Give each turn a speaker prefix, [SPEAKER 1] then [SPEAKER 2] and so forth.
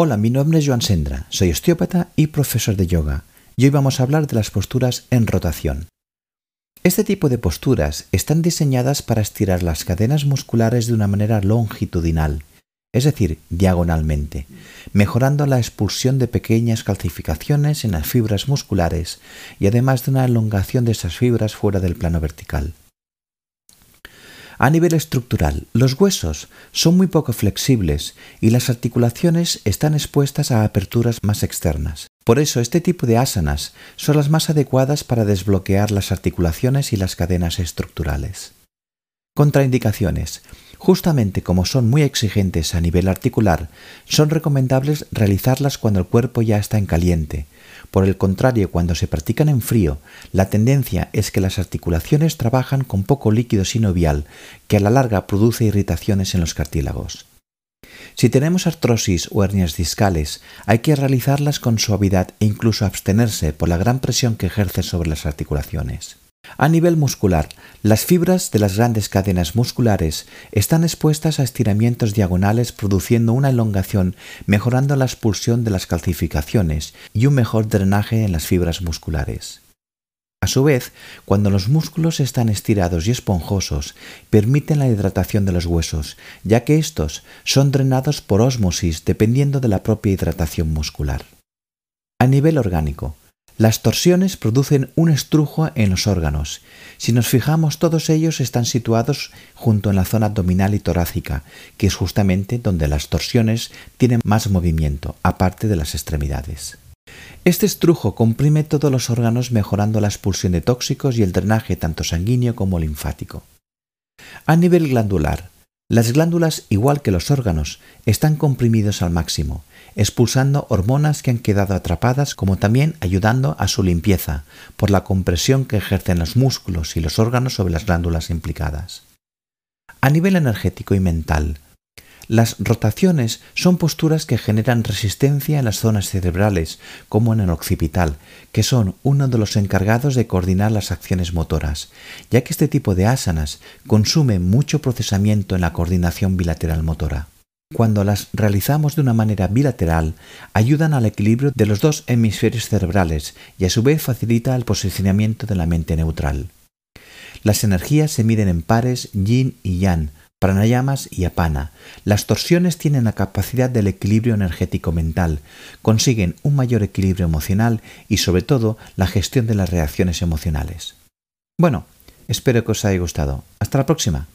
[SPEAKER 1] Hola, mi nombre es Joan Sendra, soy osteópata y profesor de yoga, y hoy vamos a hablar de las posturas en rotación. Este tipo de posturas están diseñadas para estirar las cadenas musculares de una manera longitudinal, es decir, diagonalmente, mejorando la expulsión de pequeñas calcificaciones en las fibras musculares y además de una elongación de esas fibras fuera del plano vertical. A nivel estructural, los huesos son muy poco flexibles y las articulaciones están expuestas a aperturas más externas. Por eso este tipo de asanas son las más adecuadas para desbloquear las articulaciones y las cadenas estructurales. Contraindicaciones. Justamente como son muy exigentes a nivel articular, son recomendables realizarlas cuando el cuerpo ya está en caliente, por el contrario, cuando se practican en frío, la tendencia es que las articulaciones trabajan con poco líquido sinovial, que a la larga produce irritaciones en los cartílagos. Si tenemos artrosis o hernias discales, hay que realizarlas con suavidad e incluso abstenerse por la gran presión que ejerce sobre las articulaciones. A nivel muscular, las fibras de las grandes cadenas musculares están expuestas a estiramientos diagonales produciendo una elongación, mejorando la expulsión de las calcificaciones y un mejor drenaje en las fibras musculares. A su vez, cuando los músculos están estirados y esponjosos, permiten la hidratación de los huesos, ya que estos son drenados por ósmosis dependiendo de la propia hidratación muscular. A nivel orgánico, las torsiones producen un estrujo en los órganos. Si nos fijamos, todos ellos están situados junto en la zona abdominal y torácica, que es justamente donde las torsiones tienen más movimiento, aparte de las extremidades. Este estrujo comprime todos los órganos mejorando la expulsión de tóxicos y el drenaje tanto sanguíneo como linfático. A nivel glandular, las glándulas, igual que los órganos, están comprimidos al máximo, expulsando hormonas que han quedado atrapadas como también ayudando a su limpieza por la compresión que ejercen los músculos y los órganos sobre las glándulas implicadas. A nivel energético y mental, las rotaciones son posturas que generan resistencia en las zonas cerebrales, como en el occipital, que son uno de los encargados de coordinar las acciones motoras, ya que este tipo de asanas consume mucho procesamiento en la coordinación bilateral motora. Cuando las realizamos de una manera bilateral, ayudan al equilibrio de los dos hemisferios cerebrales y a su vez facilita el posicionamiento de la mente neutral. Las energías se miden en pares yin y yang, pranayamas y apana. Las torsiones tienen la capacidad del equilibrio energético mental, consiguen un mayor equilibrio emocional y sobre todo la gestión de las reacciones emocionales. Bueno, espero que os haya gustado. Hasta la próxima.